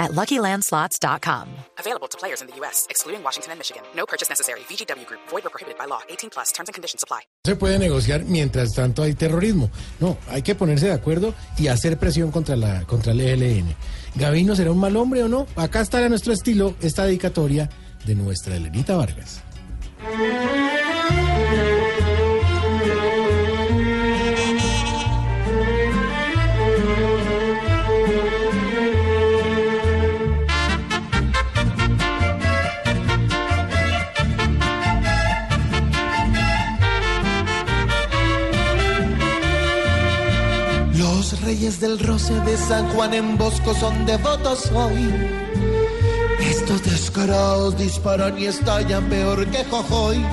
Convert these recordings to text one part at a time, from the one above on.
at LuckyLandSlots.com. Available to players in the U.S., excluding Washington and Michigan. No purchase necessary. VGW Group. Void or prohibited by law. 18 plus. Terms and conditions apply. se puede negociar mientras tanto hay terrorismo. No, hay que ponerse de acuerdo y hacer presión contra la contra el ELN. Gavino será un mal hombre o no? Acá está a nuestro estilo esta dedicatoria de nuestra Elenita Vargas. Reyes del roce de San Juan en Bosco son devotos hoy. Estos descarados disparan y estallan peor que Jojoy.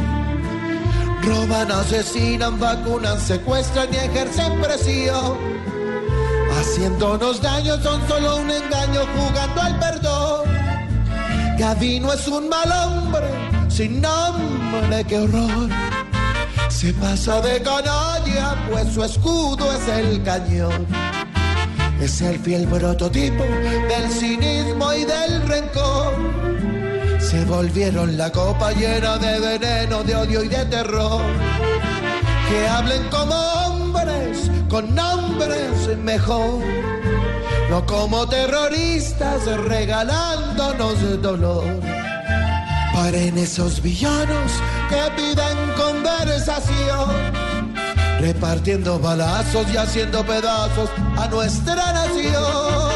Roban, asesinan, vacunan, secuestran y ejercen presión. Haciéndonos daño son solo un engaño jugando al perdón. Gavino es un mal hombre, sin nombre, qué horror. Se pasa de canalla, pues su escudo es el cañón. Es el fiel prototipo del cinismo y del rencor. Se volvieron la copa llena de veneno, de odio y de terror. Que hablen como hombres, con nombres mejor. No como terroristas regalándonos dolor. Paren esos villanos que piden conversación, repartiendo balazos y haciendo pedazos a nuestra nación.